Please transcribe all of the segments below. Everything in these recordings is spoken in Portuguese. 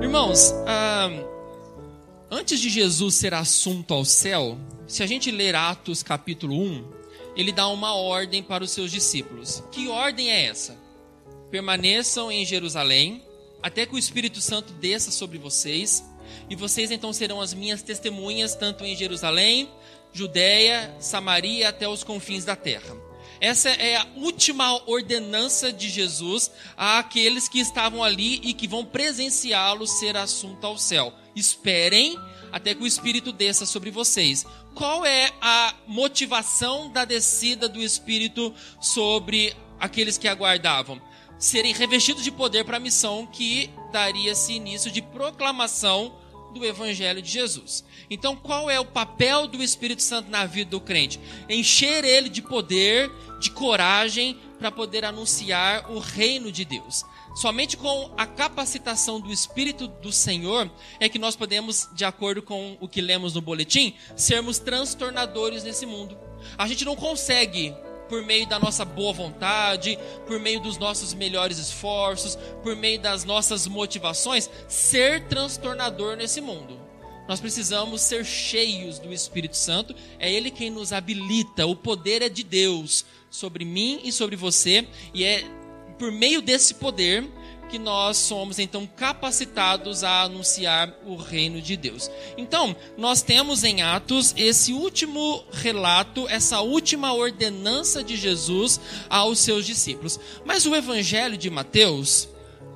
Irmãos, ah, antes de Jesus ser assunto ao céu, se a gente ler Atos capítulo 1, ele dá uma ordem para os seus discípulos. Que ordem é essa? Permaneçam em Jerusalém, até que o Espírito Santo desça sobre vocês, e vocês então serão as minhas testemunhas, tanto em Jerusalém, Judéia, Samaria, até os confins da terra. Essa é a última ordenança de Jesus àqueles que estavam ali e que vão presenciá-lo ser assunto ao céu. Esperem até que o Espírito desça sobre vocês. Qual é a motivação da descida do Espírito sobre aqueles que aguardavam? Serem revestidos de poder para a missão que daria-se início de proclamação do Evangelho de Jesus. Então, qual é o papel do Espírito Santo na vida do crente? Encher ele de poder, de coragem, para poder anunciar o reino de Deus. Somente com a capacitação do Espírito do Senhor é que nós podemos, de acordo com o que lemos no boletim, sermos transtornadores nesse mundo. A gente não consegue por meio da nossa boa vontade, por meio dos nossos melhores esforços, por meio das nossas motivações, ser transtornador nesse mundo. Nós precisamos ser cheios do Espírito Santo, é Ele quem nos habilita, o poder é de Deus sobre mim e sobre você, e é por meio desse poder que nós somos então capacitados a anunciar o reino de Deus. Então, nós temos em Atos esse último relato, essa última ordenança de Jesus aos seus discípulos. Mas o evangelho de Mateus,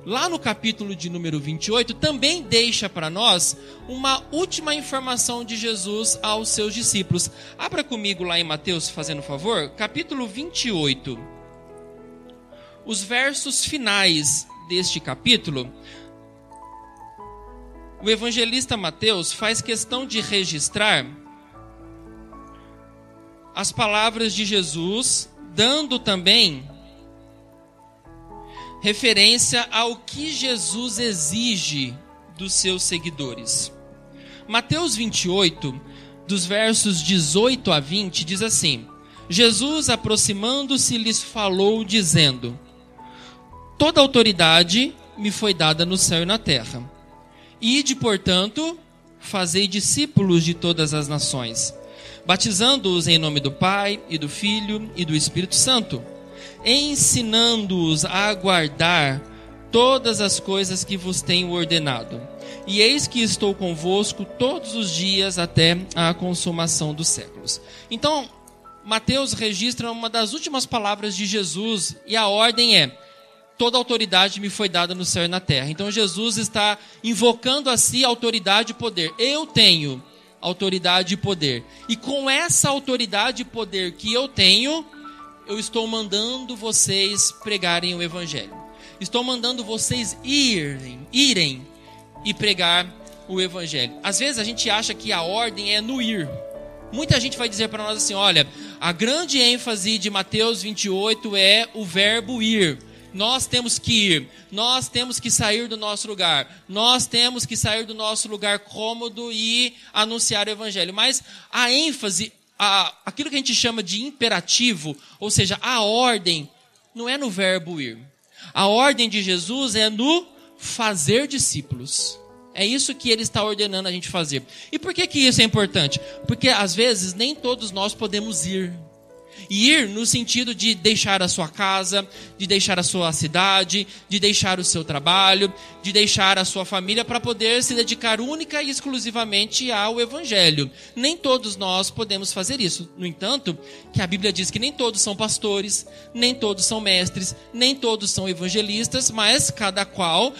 lá no capítulo de número 28, também deixa para nós uma última informação de Jesus aos seus discípulos. Abra comigo lá em Mateus, fazendo favor, capítulo 28. Os versos finais deste capítulo, o evangelista Mateus faz questão de registrar as palavras de Jesus, dando também referência ao que Jesus exige dos seus seguidores. Mateus 28, dos versos 18 a 20, diz assim: Jesus, aproximando-se, lhes falou, dizendo: Toda autoridade me foi dada no céu e na terra. Ide, portanto, fazei discípulos de todas as nações, batizando-os em nome do Pai e do Filho e do Espírito Santo, ensinando-os a guardar todas as coisas que vos tenho ordenado. E eis que estou convosco todos os dias até a consumação dos séculos. Então, Mateus registra uma das últimas palavras de Jesus e a ordem é: toda autoridade me foi dada no céu e na terra. Então Jesus está invocando a si autoridade e poder. Eu tenho autoridade e poder. E com essa autoridade e poder que eu tenho, eu estou mandando vocês pregarem o evangelho. Estou mandando vocês irem, irem e pregar o evangelho. Às vezes a gente acha que a ordem é no ir. Muita gente vai dizer para nós assim: olha, a grande ênfase de Mateus 28 é o verbo ir nós temos que ir, nós temos que sair do nosso lugar, nós temos que sair do nosso lugar cômodo e anunciar o evangelho. Mas a ênfase, a, aquilo que a gente chama de imperativo, ou seja, a ordem, não é no verbo ir. A ordem de Jesus é no fazer discípulos. É isso que ele está ordenando a gente fazer. E por que, que isso é importante? Porque às vezes nem todos nós podemos ir. Ir no sentido de deixar a sua casa, de deixar a sua cidade, de deixar o seu trabalho, de deixar a sua família para poder se dedicar única e exclusivamente ao evangelho. Nem todos nós podemos fazer isso. No entanto, que a Bíblia diz que nem todos são pastores, nem todos são mestres, nem todos são evangelistas, mas cada qual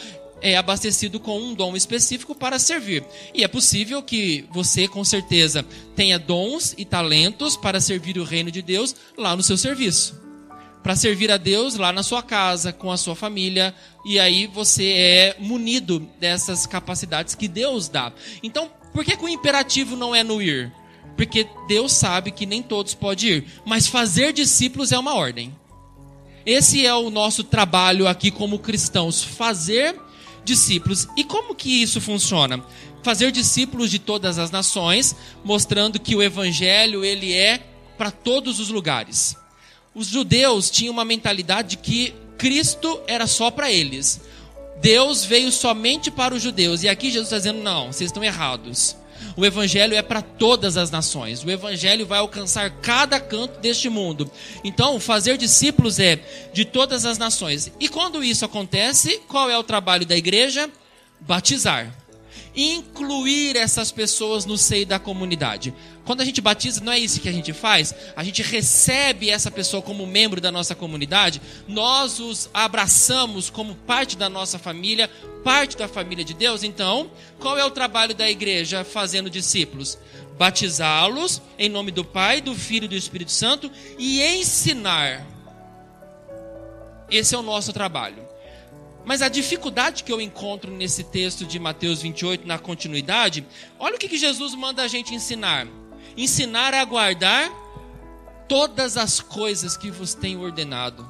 é abastecido com um dom específico para servir. E é possível que você, com certeza, tenha dons e talentos para servir o reino de Deus lá no seu serviço. Para servir a Deus lá na sua casa, com a sua família, e aí você é munido dessas capacidades que Deus dá. Então, por que, que o imperativo não é no ir? Porque Deus sabe que nem todos podem ir, mas fazer discípulos é uma ordem. Esse é o nosso trabalho aqui como cristãos, fazer discípulos. E como que isso funciona? Fazer discípulos de todas as nações, mostrando que o evangelho ele é para todos os lugares. Os judeus tinham uma mentalidade de que Cristo era só para eles. Deus veio somente para os judeus. E aqui Jesus está dizendo: não, vocês estão errados. O evangelho é para todas as nações. O evangelho vai alcançar cada canto deste mundo. Então, fazer discípulos é de todas as nações. E quando isso acontece, qual é o trabalho da igreja? Batizar incluir essas pessoas no seio da comunidade. Quando a gente batiza, não é isso que a gente faz? A gente recebe essa pessoa como membro da nossa comunidade, nós os abraçamos como parte da nossa família, parte da família de Deus. Então, qual é o trabalho da igreja fazendo discípulos? Batizá-los em nome do Pai, do Filho e do Espírito Santo e ensinar. Esse é o nosso trabalho. Mas a dificuldade que eu encontro nesse texto de Mateus 28, na continuidade, olha o que, Jesus manda a gente ensinar: ensinar a guardar todas as coisas que vos tenho ordenado.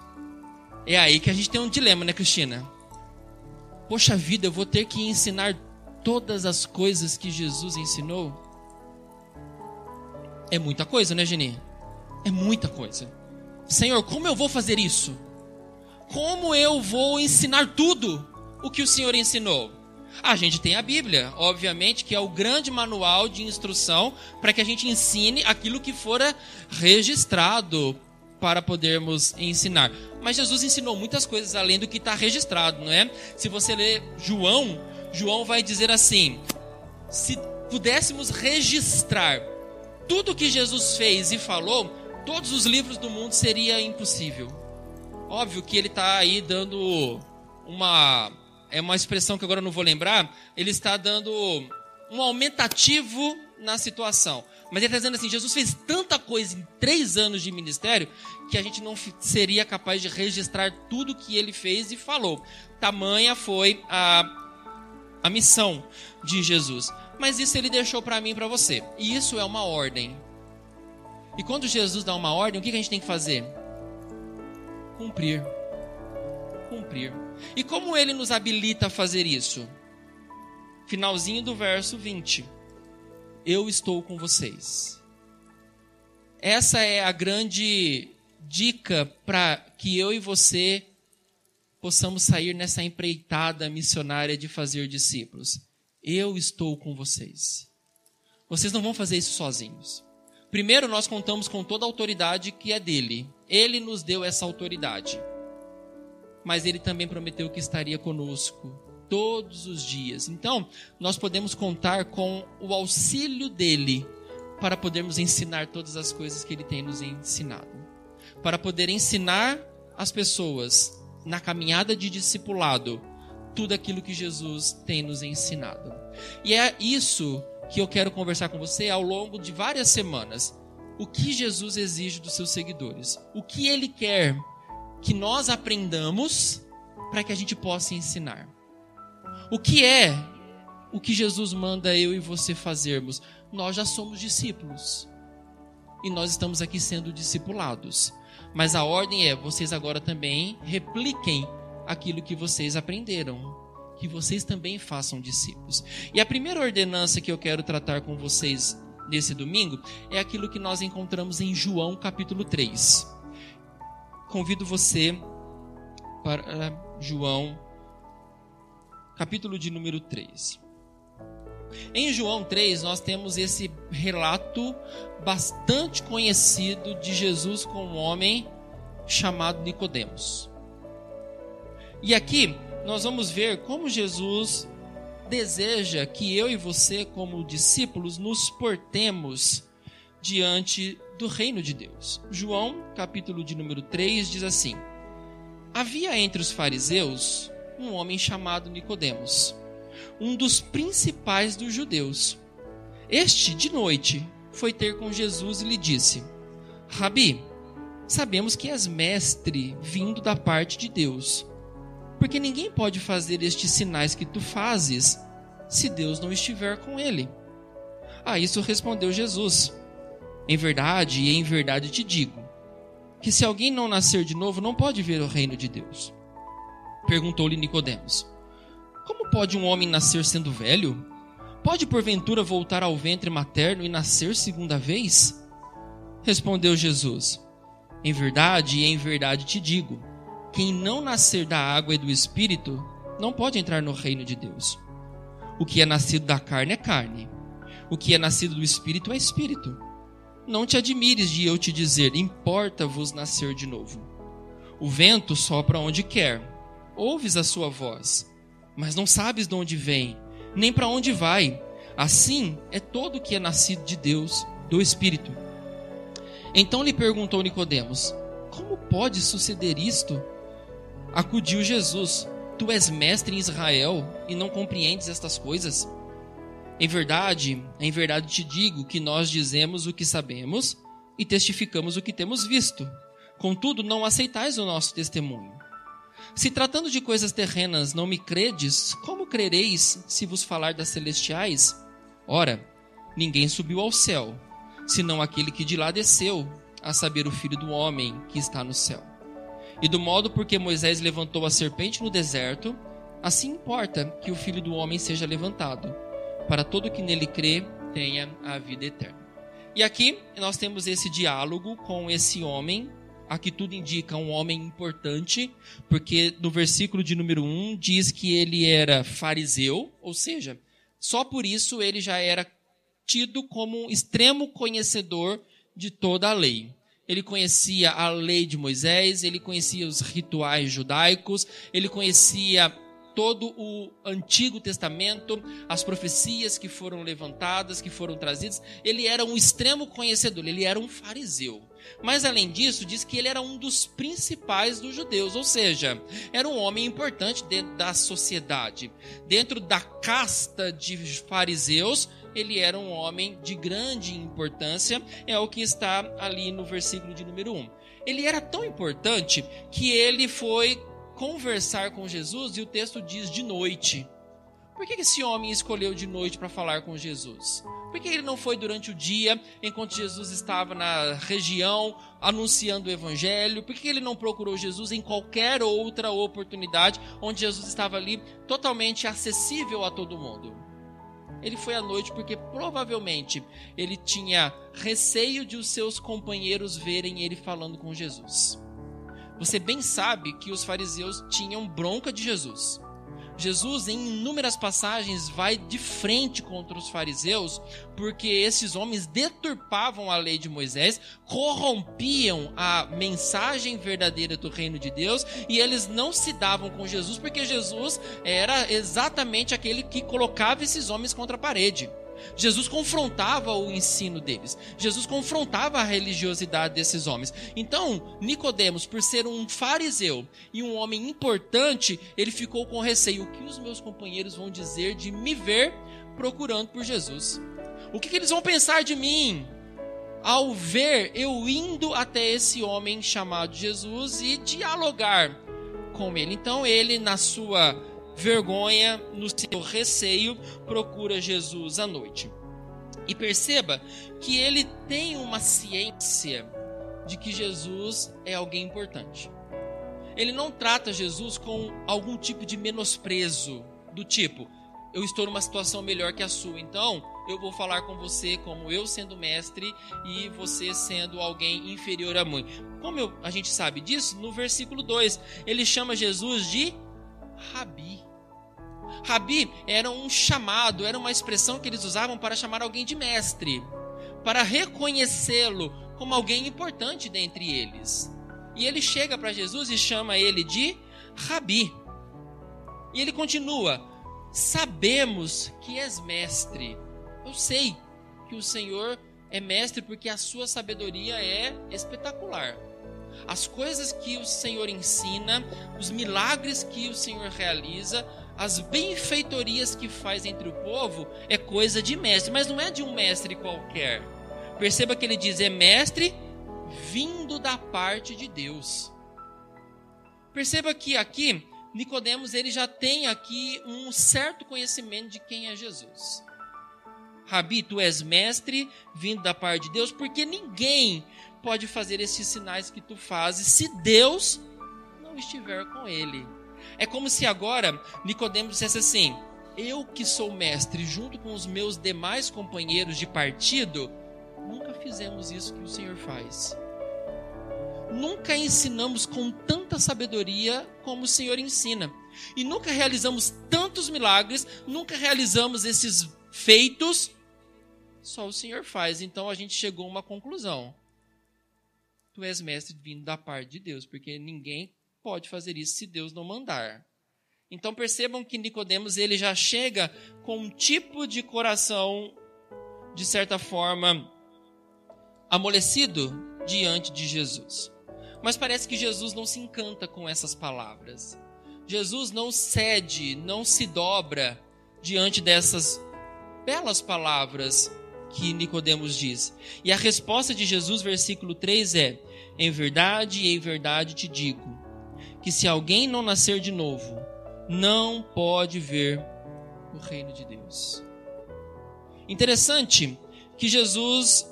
É aí que a gente tem um dilema, né, Cristina? Poxa vida, eu vou ter que ensinar todas as coisas que Jesus ensinou? É muita coisa, né, Geni? É muita coisa. Senhor, como eu vou fazer isso? Como eu vou ensinar tudo o que o Senhor ensinou? A gente tem a Bíblia, obviamente, que é o grande manual de instrução para que a gente ensine aquilo que fora registrado para podermos ensinar. Mas Jesus ensinou muitas coisas além do que está registrado, não é? Se você ler João, João vai dizer assim: se pudéssemos registrar tudo que Jesus fez e falou, todos os livros do mundo seria impossível. Óbvio que ele está aí dando uma. É uma expressão que agora eu não vou lembrar. Ele está dando um aumentativo na situação. Mas ele está dizendo assim: Jesus fez tanta coisa em três anos de ministério que a gente não seria capaz de registrar tudo que ele fez e falou. Tamanha foi a, a missão de Jesus. Mas isso ele deixou para mim e para você. E isso é uma ordem. E quando Jesus dá uma ordem, o que a gente tem que fazer? Cumprir. Cumprir. E como ele nos habilita a fazer isso? Finalzinho do verso 20. Eu estou com vocês. Essa é a grande dica para que eu e você possamos sair nessa empreitada missionária de fazer discípulos. Eu estou com vocês. Vocês não vão fazer isso sozinhos. Primeiro, nós contamos com toda a autoridade que é dele. Ele nos deu essa autoridade. Mas ele também prometeu que estaria conosco todos os dias. Então, nós podemos contar com o auxílio dele para podermos ensinar todas as coisas que ele tem nos ensinado. Para poder ensinar as pessoas na caminhada de discipulado tudo aquilo que Jesus tem nos ensinado. E é isso que eu quero conversar com você ao longo de várias semanas. O que Jesus exige dos seus seguidores? O que ele quer que nós aprendamos para que a gente possa ensinar? O que é o que Jesus manda eu e você fazermos? Nós já somos discípulos. E nós estamos aqui sendo discipulados. Mas a ordem é: vocês agora também repliquem aquilo que vocês aprenderam que vocês também façam discípulos. E a primeira ordenança que eu quero tratar com vocês nesse domingo é aquilo que nós encontramos em João capítulo 3. Convido você para João capítulo de número 3. Em João 3, nós temos esse relato bastante conhecido de Jesus com um homem chamado Nicodemos. E aqui nós vamos ver como Jesus deseja que eu e você, como discípulos, nos portemos diante do reino de Deus. João, capítulo de número 3, diz assim: Havia entre os fariseus um homem chamado Nicodemos, um dos principais dos judeus. Este, de noite, foi ter com Jesus e lhe disse: Rabi, sabemos que és mestre vindo da parte de Deus porque ninguém pode fazer estes sinais que tu fazes se Deus não estiver com ele. A isso respondeu Jesus: Em verdade e em verdade te digo, que se alguém não nascer de novo, não pode ver o reino de Deus. Perguntou-lhe Nicodemos: Como pode um homem nascer sendo velho? Pode porventura voltar ao ventre materno e nascer segunda vez? Respondeu Jesus: Em verdade, em verdade te digo: quem não nascer da água e do espírito não pode entrar no reino de Deus. O que é nascido da carne é carne, o que é nascido do espírito é espírito. Não te admires de eu te dizer: importa-vos nascer de novo. O vento sopra onde quer, ouves a sua voz, mas não sabes de onde vem, nem para onde vai. Assim é todo o que é nascido de Deus, do espírito. Então lhe perguntou Nicodemos: Como pode suceder isto? Acudiu Jesus: Tu és mestre em Israel e não compreendes estas coisas? Em verdade, em verdade te digo que nós dizemos o que sabemos e testificamos o que temos visto. Contudo, não aceitais o nosso testemunho. Se tratando de coisas terrenas não me credes, como crereis se vos falar das celestiais? Ora, ninguém subiu ao céu, senão aquele que de lá desceu, a saber, o filho do homem que está no céu. E do modo porque Moisés levantou a serpente no deserto, assim importa que o filho do homem seja levantado, para todo que nele crê tenha a vida eterna. E aqui nós temos esse diálogo com esse homem, aqui tudo indica um homem importante, porque no versículo de número 1 diz que ele era fariseu, ou seja, só por isso ele já era tido como um extremo conhecedor de toda a lei. Ele conhecia a lei de Moisés, ele conhecia os rituais judaicos, ele conhecia todo o Antigo Testamento, as profecias que foram levantadas, que foram trazidas. Ele era um extremo conhecedor, ele era um fariseu. Mas além disso, diz que ele era um dos principais dos judeus, ou seja, era um homem importante dentro da sociedade. Dentro da casta de fariseus, ele era um homem de grande importância, é o que está ali no versículo de número 1. Ele era tão importante que ele foi conversar com Jesus e o texto diz de noite. Por que esse homem escolheu de noite para falar com Jesus? Por que ele não foi durante o dia, enquanto Jesus estava na região anunciando o evangelho? Por que ele não procurou Jesus em qualquer outra oportunidade onde Jesus estava ali totalmente acessível a todo mundo? Ele foi à noite porque provavelmente ele tinha receio de os seus companheiros verem ele falando com Jesus. Você bem sabe que os fariseus tinham bronca de Jesus. Jesus, em inúmeras passagens, vai de frente contra os fariseus, porque esses homens deturpavam a lei de Moisés, corrompiam a mensagem verdadeira do reino de Deus, e eles não se davam com Jesus, porque Jesus era exatamente aquele que colocava esses homens contra a parede. Jesus confrontava o ensino deles. Jesus confrontava a religiosidade desses homens. Então, Nicodemos, por ser um fariseu e um homem importante, ele ficou com receio. O que os meus companheiros vão dizer de me ver procurando por Jesus? O que, que eles vão pensar de mim? Ao ver eu indo até esse homem chamado Jesus e dialogar com ele. Então, ele, na sua vergonha, no seu receio, procura Jesus à noite. E perceba que ele tem uma ciência de que Jesus é alguém importante. Ele não trata Jesus com algum tipo de menosprezo, do tipo, eu estou numa situação melhor que a sua, então eu vou falar com você como eu sendo mestre e você sendo alguém inferior a mim. Como eu, a gente sabe disso? No versículo 2, ele chama Jesus de Rabi. Rabi era um chamado, era uma expressão que eles usavam para chamar alguém de mestre, para reconhecê-lo como alguém importante dentre eles. E ele chega para Jesus e chama ele de Rabi. E ele continua: Sabemos que és mestre. Eu sei que o Senhor é mestre porque a sua sabedoria é espetacular. As coisas que o Senhor ensina, os milagres que o Senhor realiza, as benfeitorias que faz entre o povo é coisa de mestre, mas não é de um mestre qualquer. Perceba que ele diz: é mestre vindo da parte de Deus. Perceba que aqui Nicodemos ele já tem aqui um certo conhecimento de quem é Jesus. Rabi, tu és mestre vindo da parte de Deus, porque ninguém pode fazer esses sinais que tu fazes se Deus não estiver com ele. É como se agora Nicodemos dissesse assim: Eu que sou mestre, junto com os meus demais companheiros de partido, nunca fizemos isso que o Senhor faz. Nunca ensinamos com tanta sabedoria como o Senhor ensina. E nunca realizamos tantos milagres, nunca realizamos esses feitos. Só o Senhor faz. Então a gente chegou a uma conclusão. Tu és mestre vindo da parte de Deus, porque ninguém pode fazer isso se Deus não mandar. Então percebam que Nicodemos ele já chega com um tipo de coração de certa forma amolecido diante de Jesus. Mas parece que Jesus não se encanta com essas palavras. Jesus não cede, não se dobra diante dessas belas palavras que Nicodemos diz. E a resposta de Jesus, versículo 3 é: Em verdade em verdade te digo, que se alguém não nascer de novo, não pode ver o reino de Deus. Interessante que Jesus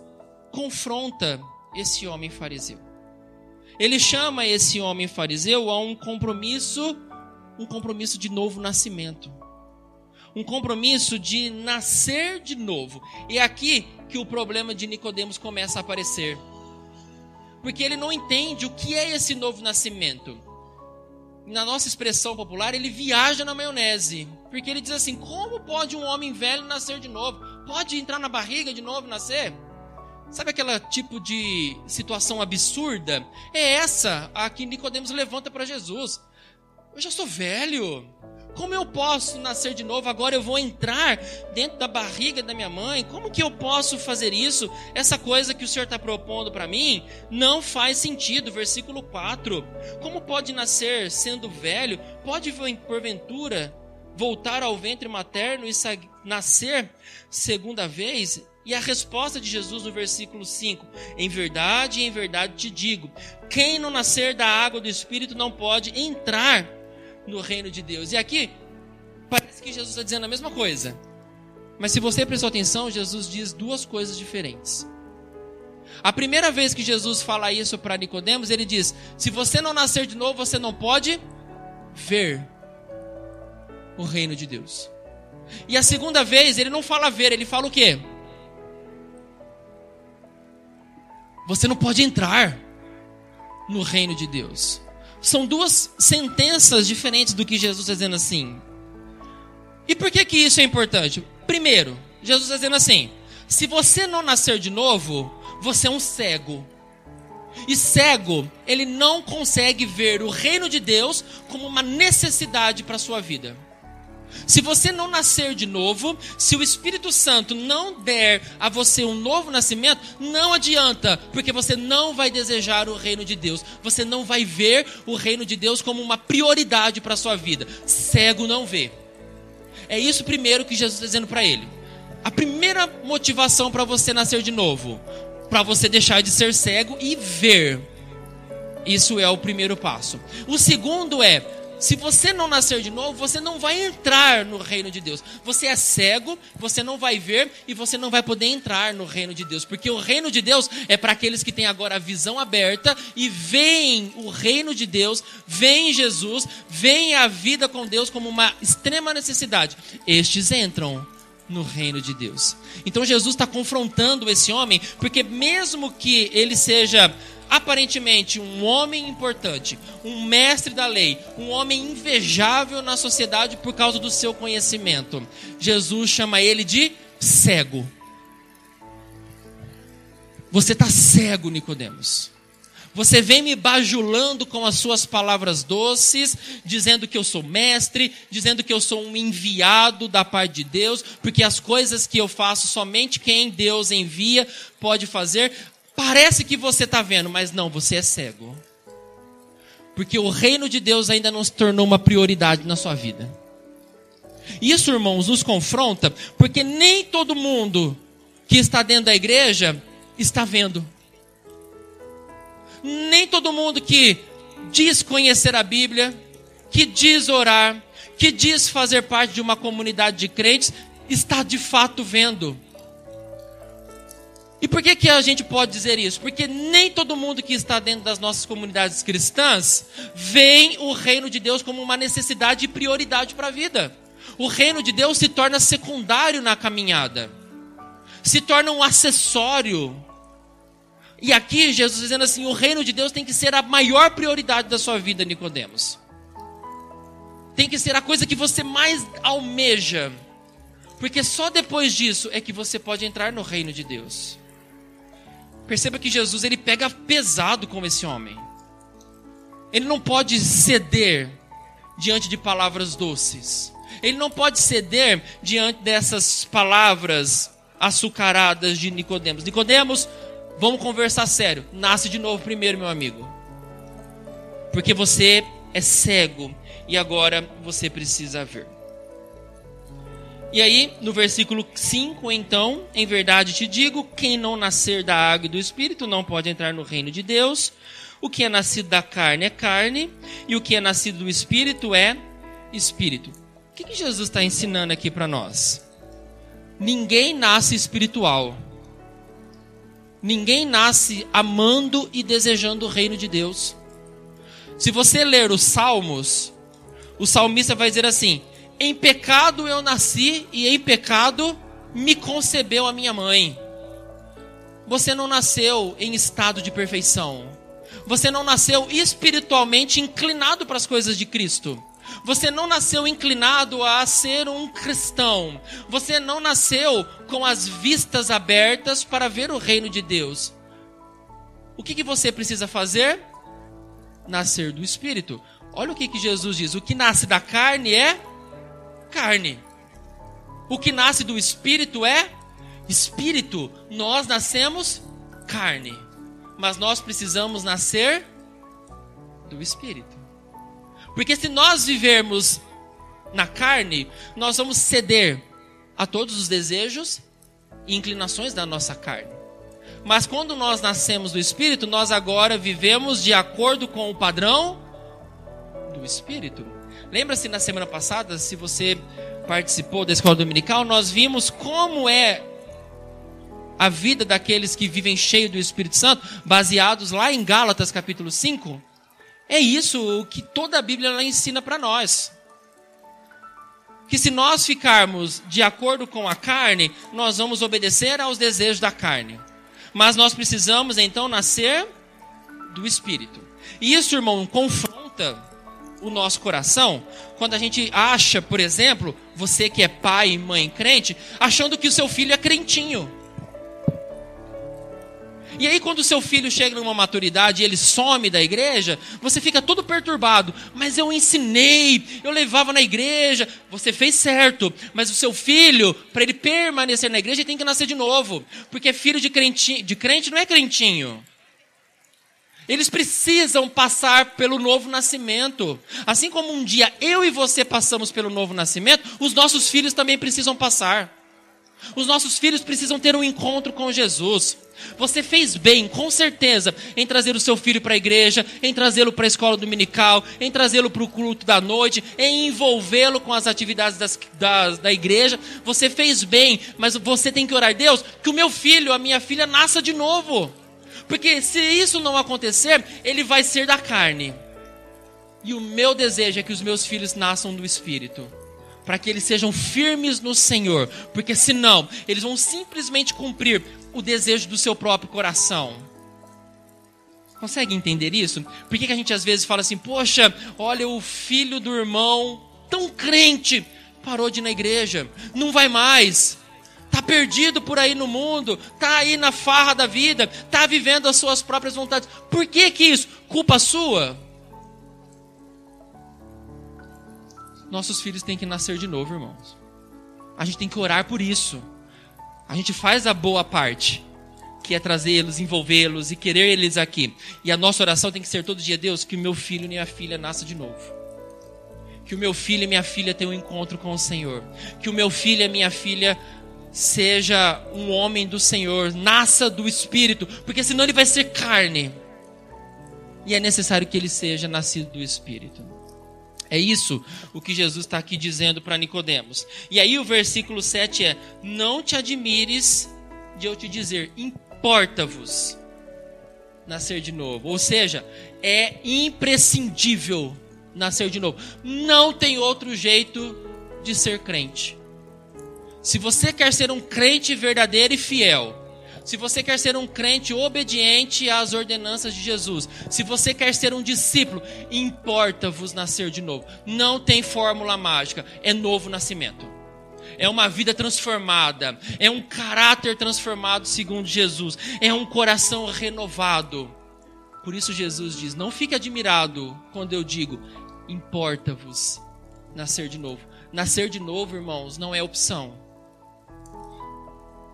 confronta esse homem fariseu. Ele chama esse homem fariseu a um compromisso, um compromisso de novo nascimento. Um compromisso de nascer de novo. E é aqui que o problema de Nicodemos começa a aparecer. Porque ele não entende o que é esse novo nascimento na nossa expressão popular, ele viaja na maionese. Porque ele diz assim: como pode um homem velho nascer de novo? Pode entrar na barriga de novo nascer? Sabe aquele tipo de situação absurda? É essa a que Nicodemos levanta para Jesus. Eu já sou velho. Como eu posso nascer de novo? Agora eu vou entrar dentro da barriga da minha mãe? Como que eu posso fazer isso? Essa coisa que o Senhor está propondo para mim não faz sentido. Versículo 4. Como pode nascer sendo velho? Pode, porventura, voltar ao ventre materno e nascer segunda vez? E a resposta de Jesus no versículo 5: Em verdade, em verdade te digo: quem não nascer da água do Espírito não pode entrar no reino de Deus. E aqui, parece que Jesus está dizendo a mesma coisa. Mas se você prestou atenção, Jesus diz duas coisas diferentes. A primeira vez que Jesus fala isso para Nicodemos, ele diz: se você não nascer de novo, você não pode ver o reino de Deus. E a segunda vez, ele não fala ver, ele fala o quê? Você não pode entrar no reino de Deus. São duas sentenças diferentes do que Jesus está dizendo assim. E por que que isso é importante? Primeiro, Jesus está dizendo assim: se você não nascer de novo, você é um cego. E cego, ele não consegue ver o reino de Deus como uma necessidade para a sua vida. Se você não nascer de novo, se o Espírito Santo não der a você um novo nascimento, não adianta, porque você não vai desejar o reino de Deus. Você não vai ver o reino de Deus como uma prioridade para a sua vida. Cego não vê. É isso primeiro que Jesus está dizendo para ele. A primeira motivação para você nascer de novo, para você deixar de ser cego e ver. Isso é o primeiro passo. O segundo é se você não nascer de novo, você não vai entrar no reino de Deus. Você é cego, você não vai ver e você não vai poder entrar no reino de Deus, porque o reino de Deus é para aqueles que têm agora a visão aberta e veem o reino de Deus, veem Jesus, veem a vida com Deus como uma extrema necessidade. Estes entram no reino de Deus. Então Jesus está confrontando esse homem, porque mesmo que ele seja aparentemente um homem importante, um mestre da lei, um homem invejável na sociedade por causa do seu conhecimento. Jesus chama ele de cego. Você está cego, Nicodemos. Você vem me bajulando com as suas palavras doces, dizendo que eu sou mestre, dizendo que eu sou um enviado da parte de Deus, porque as coisas que eu faço somente quem Deus envia pode fazer. Parece que você está vendo, mas não, você é cego. Porque o reino de Deus ainda não se tornou uma prioridade na sua vida. Isso, irmãos, nos confronta, porque nem todo mundo que está dentro da igreja está vendo. Nem todo mundo que diz conhecer a Bíblia, que diz orar, que diz fazer parte de uma comunidade de crentes, está de fato vendo. E por que, que a gente pode dizer isso? Porque nem todo mundo que está dentro das nossas comunidades cristãs vê o reino de Deus como uma necessidade e prioridade para a vida. O reino de Deus se torna secundário na caminhada. se torna um acessório. E aqui Jesus dizendo assim: o reino de Deus tem que ser a maior prioridade da sua vida, Nicodemos. Tem que ser a coisa que você mais almeja. Porque só depois disso é que você pode entrar no reino de Deus. Perceba que Jesus ele pega pesado com esse homem. Ele não pode ceder diante de palavras doces. Ele não pode ceder diante dessas palavras açucaradas de Nicodemos. Nicodemos, vamos conversar sério. Nasce de novo primeiro, meu amigo. Porque você é cego e agora você precisa ver. E aí, no versículo 5, então, em verdade te digo: quem não nascer da água e do espírito não pode entrar no reino de Deus. O que é nascido da carne é carne, e o que é nascido do espírito é espírito. O que, que Jesus está ensinando aqui para nós? Ninguém nasce espiritual. Ninguém nasce amando e desejando o reino de Deus. Se você ler os Salmos, o salmista vai dizer assim: Em pecado eu nasci e em pecado me concebeu a minha mãe. Você não nasceu em estado de perfeição. Você não nasceu espiritualmente inclinado para as coisas de Cristo. Você não nasceu inclinado a ser um cristão. Você não nasceu com as vistas abertas para ver o reino de Deus. O que, que você precisa fazer? Nascer do Espírito. Olha o que, que Jesus diz: o que nasce da carne é carne. O que nasce do Espírito é Espírito. Nós nascemos carne mas nós precisamos nascer do Espírito. Porque se nós vivermos na carne, nós vamos ceder a todos os desejos e inclinações da nossa carne. Mas quando nós nascemos do Espírito, nós agora vivemos de acordo com o padrão do Espírito. Lembra-se na semana passada, se você participou da escola dominical, nós vimos como é a vida daqueles que vivem cheio do Espírito Santo, baseados lá em Gálatas capítulo 5, é isso o que toda a Bíblia ela ensina para nós. Que se nós ficarmos de acordo com a carne, nós vamos obedecer aos desejos da carne. Mas nós precisamos então nascer do Espírito. E isso, irmão, confronta o nosso coração quando a gente acha, por exemplo, você que é pai e mãe crente, achando que o seu filho é crentinho. E aí, quando o seu filho chega numa maturidade e ele some da igreja, você fica todo perturbado. Mas eu ensinei, eu levava na igreja, você fez certo. Mas o seu filho, para ele permanecer na igreja, ele tem que nascer de novo. Porque filho de, crente, de crente não é crentinho. Eles precisam passar pelo novo nascimento. Assim como um dia eu e você passamos pelo novo nascimento, os nossos filhos também precisam passar. Os nossos filhos precisam ter um encontro com Jesus. Você fez bem, com certeza, em trazer o seu filho para a igreja, em trazê-lo para a escola dominical, em trazê-lo para o culto da noite, em envolvê-lo com as atividades das, das, da igreja. Você fez bem, mas você tem que orar, Deus, que o meu filho, a minha filha, nasça de novo. Porque se isso não acontecer, ele vai ser da carne. E o meu desejo é que os meus filhos nasçam do Espírito para que eles sejam firmes no Senhor, porque senão eles vão simplesmente cumprir o desejo do seu próprio coração. Consegue entender isso? Por que, que a gente às vezes fala assim, poxa, olha o filho do irmão, tão crente, parou de ir na igreja, não vai mais, tá perdido por aí no mundo, tá aí na farra da vida, tá vivendo as suas próprias vontades. Por que que isso? Culpa sua? nossos filhos têm que nascer de novo, irmãos. A gente tem que orar por isso. A gente faz a boa parte, que é trazê-los, envolvê-los e querer eles aqui. E a nossa oração tem que ser todo dia, Deus, que o meu filho e minha filha nasça de novo. Que o meu filho e minha filha tenham um encontro com o Senhor. Que o meu filho e minha filha seja um homem do Senhor, nasça do Espírito, porque senão ele vai ser carne. E é necessário que ele seja nascido do Espírito. É isso o que Jesus está aqui dizendo para Nicodemos. E aí o versículo 7 é: Não te admires de eu te dizer, importa-vos nascer de novo. Ou seja, é imprescindível nascer de novo. Não tem outro jeito de ser crente. Se você quer ser um crente verdadeiro e fiel, se você quer ser um crente obediente às ordenanças de Jesus, se você quer ser um discípulo, importa-vos nascer de novo. Não tem fórmula mágica, é novo nascimento. É uma vida transformada, é um caráter transformado segundo Jesus, é um coração renovado. Por isso Jesus diz: Não fique admirado quando eu digo, importa-vos nascer de novo. Nascer de novo, irmãos, não é opção.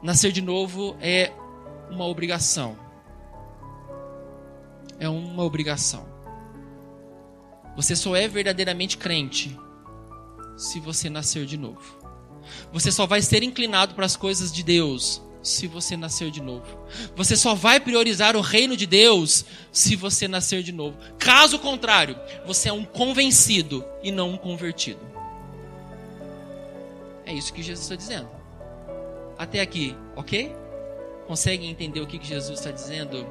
Nascer de novo é uma obrigação. É uma obrigação. Você só é verdadeiramente crente se você nascer de novo. Você só vai ser inclinado para as coisas de Deus se você nascer de novo. Você só vai priorizar o reino de Deus se você nascer de novo. Caso contrário, você é um convencido e não um convertido. É isso que Jesus está dizendo. Até aqui, ok? Conseguem entender o que Jesus está dizendo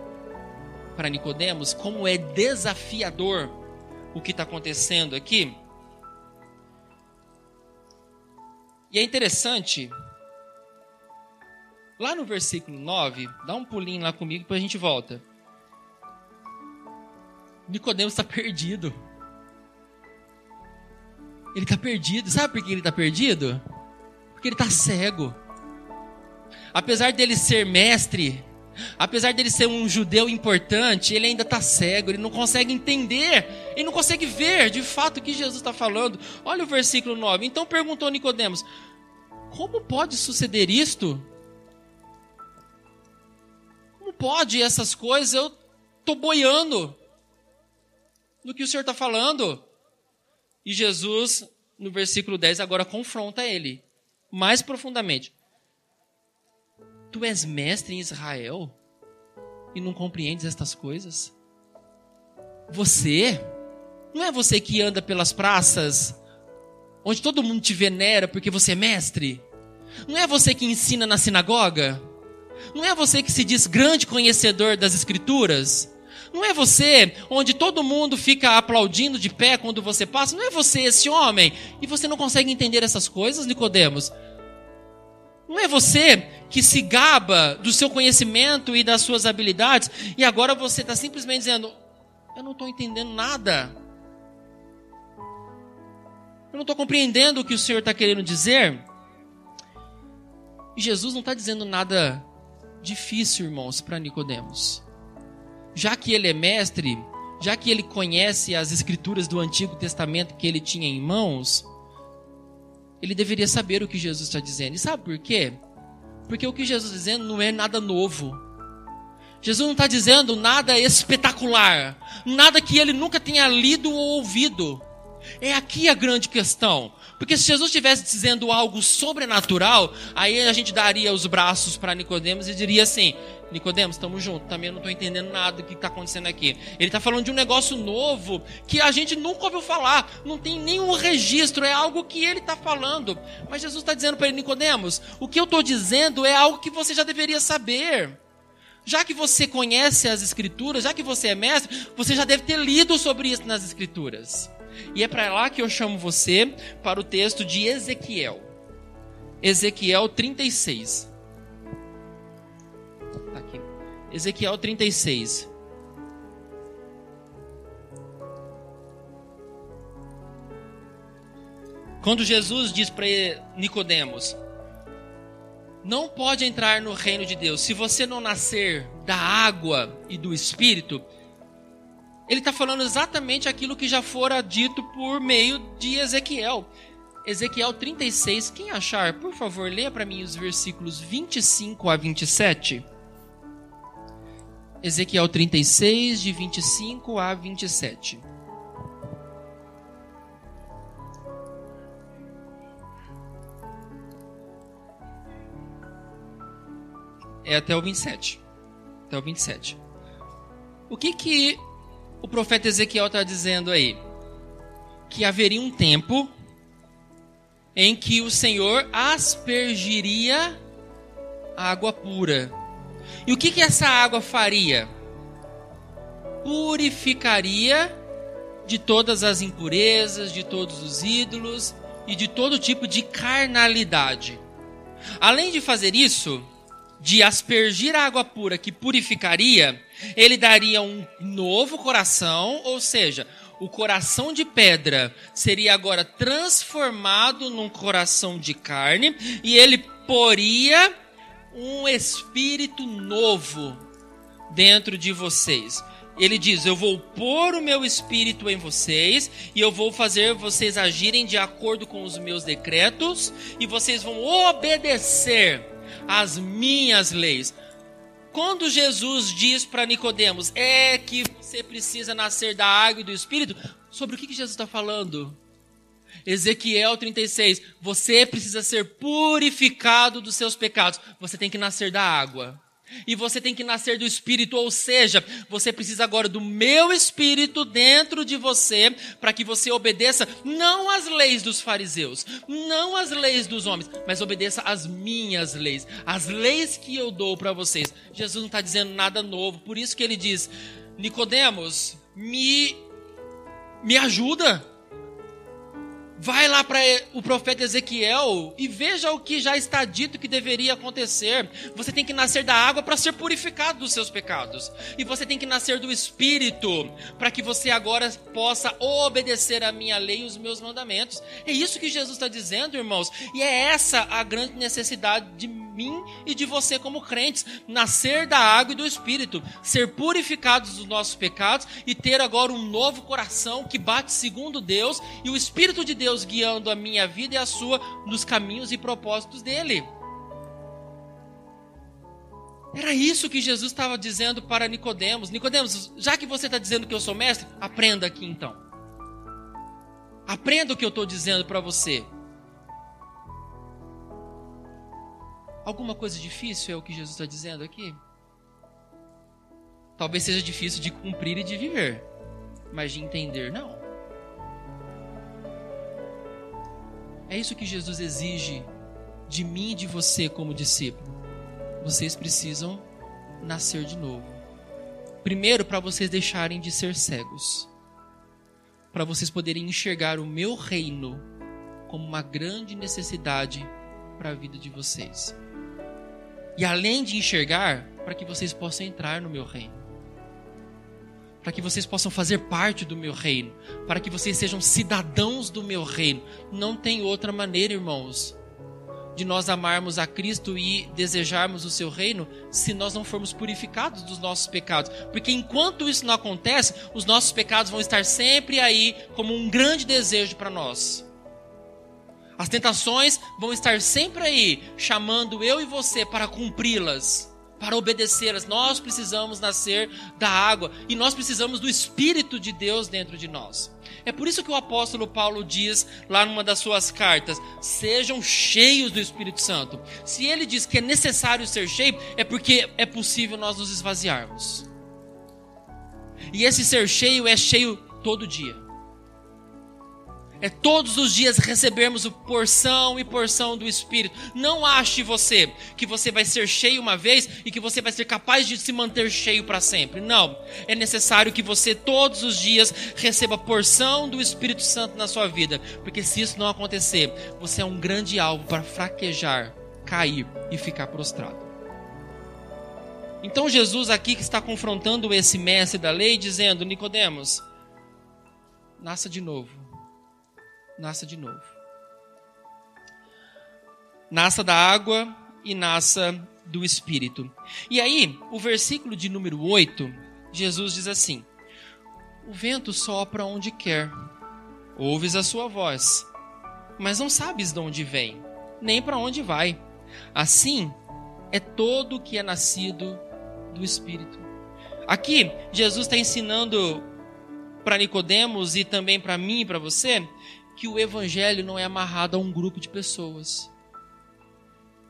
para Nicodemos? Como é desafiador o que está acontecendo aqui? E é interessante, lá no versículo 9, dá um pulinho lá comigo para a gente volta. Nicodemos está perdido. Ele está perdido. Sabe por que ele está perdido? Porque ele está cego apesar dele ser mestre, apesar dele ser um judeu importante, ele ainda está cego, ele não consegue entender, ele não consegue ver de fato o que Jesus está falando. Olha o versículo 9. Então perguntou Nicodemos: Como pode suceder isto? Como pode essas coisas? Eu estou boiando no que o Senhor está falando. E Jesus, no versículo 10, agora confronta ele mais profundamente. Tu és mestre em Israel e não compreendes estas coisas? Você, não é você que anda pelas praças onde todo mundo te venera porque você é mestre? Não é você que ensina na sinagoga? Não é você que se diz grande conhecedor das escrituras? Não é você onde todo mundo fica aplaudindo de pé quando você passa? Não é você esse homem? E você não consegue entender essas coisas, Nicodemos? Não é você que se gaba do seu conhecimento e das suas habilidades e agora você está simplesmente dizendo: Eu não estou entendendo nada. Eu não estou compreendendo o que o Senhor está querendo dizer. E Jesus não está dizendo nada difícil, irmãos, para Nicodemos. Já que ele é mestre, já que ele conhece as escrituras do Antigo Testamento que ele tinha em mãos, ele deveria saber o que Jesus está dizendo. E sabe por quê? Porque o que Jesus está dizendo não é nada novo. Jesus não está dizendo nada espetacular, nada que ele nunca tenha lido ou ouvido. É aqui a grande questão. Porque se Jesus estivesse dizendo algo sobrenatural, aí a gente daria os braços para Nicodemos e diria assim: Nicodemos, estamos juntos. Também não estou entendendo nada do que está acontecendo aqui. Ele está falando de um negócio novo que a gente nunca ouviu falar. Não tem nenhum registro. É algo que ele está falando. Mas Jesus está dizendo para ele, Nicodemos, o que eu estou dizendo é algo que você já deveria saber. Já que você conhece as escrituras, já que você é mestre, você já deve ter lido sobre isso nas escrituras. E é para lá que eu chamo você para o texto de Ezequiel. Ezequiel 36. Tá aqui. Ezequiel 36. Quando Jesus diz para Nicodemos: Não pode entrar no reino de Deus se você não nascer da água e do espírito, ele está falando exatamente aquilo que já fora dito por meio de Ezequiel. Ezequiel 36, quem achar, por favor, leia para mim os versículos 25 a 27. Ezequiel 36, de 25 a 27. É até o 27. Até o 27. O que que o profeta Ezequiel está dizendo aí? Que haveria um tempo em que o Senhor aspergiria água pura. E o que, que essa água faria? Purificaria de todas as impurezas, de todos os ídolos e de todo tipo de carnalidade. Além de fazer isso, de aspergir a água pura que purificaria, ele daria um novo coração, ou seja, o coração de pedra seria agora transformado num coração de carne e ele poria um espírito novo dentro de vocês. Ele diz: Eu vou pôr o meu espírito em vocês e eu vou fazer vocês agirem de acordo com os meus decretos e vocês vão obedecer às minhas leis. Quando Jesus diz para Nicodemos, é que você precisa nascer da água e do Espírito, sobre o que, que Jesus está falando? Ezequiel 36, você precisa ser purificado dos seus pecados. Você tem que nascer da água. E você tem que nascer do Espírito, ou seja, você precisa agora do meu Espírito dentro de você, para que você obedeça não às leis dos fariseus, não às leis dos homens, mas obedeça às minhas leis, as leis que eu dou para vocês. Jesus não está dizendo nada novo, por isso que ele diz: Nicodemos, me, me ajuda. Vai lá para o profeta Ezequiel e veja o que já está dito que deveria acontecer. Você tem que nascer da água para ser purificado dos seus pecados. E você tem que nascer do Espírito para que você agora possa obedecer a minha lei e os meus mandamentos. É isso que Jesus está dizendo, irmãos. E é essa a grande necessidade de mim e de você como crentes. Nascer da água e do Espírito. Ser purificados dos nossos pecados e ter agora um novo coração que bate segundo Deus e o Espírito de Deus Deus guiando a minha vida e a sua nos caminhos e propósitos dele. Era isso que Jesus estava dizendo para Nicodemos. Nicodemos, já que você está dizendo que eu sou mestre, aprenda aqui então. Aprenda o que eu estou dizendo para você. Alguma coisa difícil é o que Jesus está dizendo aqui? Talvez seja difícil de cumprir e de viver, mas de entender, não. É isso que Jesus exige de mim e de você como discípulo. Vocês precisam nascer de novo. Primeiro, para vocês deixarem de ser cegos. Para vocês poderem enxergar o meu reino como uma grande necessidade para a vida de vocês. E além de enxergar, para que vocês possam entrar no meu reino para que vocês possam fazer parte do meu reino, para que vocês sejam cidadãos do meu reino. Não tem outra maneira, irmãos, de nós amarmos a Cristo e desejarmos o seu reino se nós não formos purificados dos nossos pecados. Porque enquanto isso não acontece, os nossos pecados vão estar sempre aí como um grande desejo para nós. As tentações vão estar sempre aí, chamando eu e você para cumpri-las para obedecê-las. Nós precisamos nascer da água e nós precisamos do Espírito de Deus dentro de nós. É por isso que o apóstolo Paulo diz lá numa das suas cartas: sejam cheios do Espírito Santo. Se ele diz que é necessário ser cheio, é porque é possível nós nos esvaziarmos. E esse ser cheio é cheio todo dia. É todos os dias recebermos porção e porção do Espírito. Não ache você que você vai ser cheio uma vez e que você vai ser capaz de se manter cheio para sempre. Não. É necessário que você todos os dias receba porção do Espírito Santo na sua vida. Porque se isso não acontecer, você é um grande alvo para fraquejar, cair e ficar prostrado. Então Jesus aqui que está confrontando esse mestre da lei, dizendo, Nicodemos, nasça de novo nasça de novo. Nasça da água e nasça do Espírito. E aí, o versículo de número 8, Jesus diz assim: O vento sopra onde quer, ouves a sua voz, mas não sabes de onde vem, nem para onde vai. Assim é todo o que é nascido do Espírito. Aqui, Jesus está ensinando para Nicodemos e também para mim e para você que o evangelho não é amarrado a um grupo de pessoas.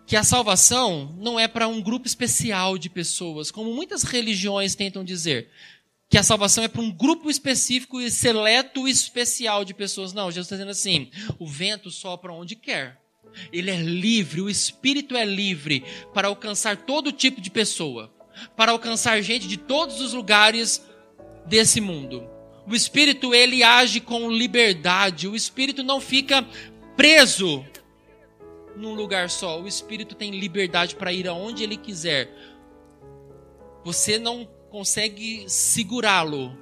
Que a salvação não é para um grupo especial de pessoas, como muitas religiões tentam dizer. Que a salvação é para um grupo específico e seleto especial de pessoas. Não, Jesus está dizendo assim: o vento sopra onde quer. Ele é livre, o espírito é livre para alcançar todo tipo de pessoa, para alcançar gente de todos os lugares desse mundo. O espírito ele age com liberdade. O espírito não fica preso num lugar só. O Espírito tem liberdade para ir aonde ele quiser. Você não consegue segurá-lo.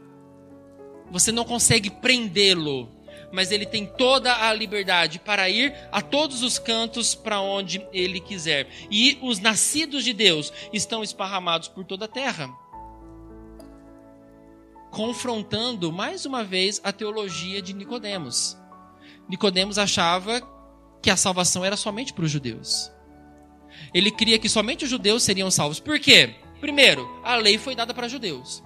Você não consegue prendê-lo. Mas ele tem toda a liberdade para ir a todos os cantos para onde ele quiser. E os nascidos de Deus estão esparramados por toda a terra confrontando mais uma vez a teologia de Nicodemos. Nicodemos achava que a salvação era somente para os judeus. Ele cria que somente os judeus seriam salvos. Por quê? Primeiro, a lei foi dada para judeus.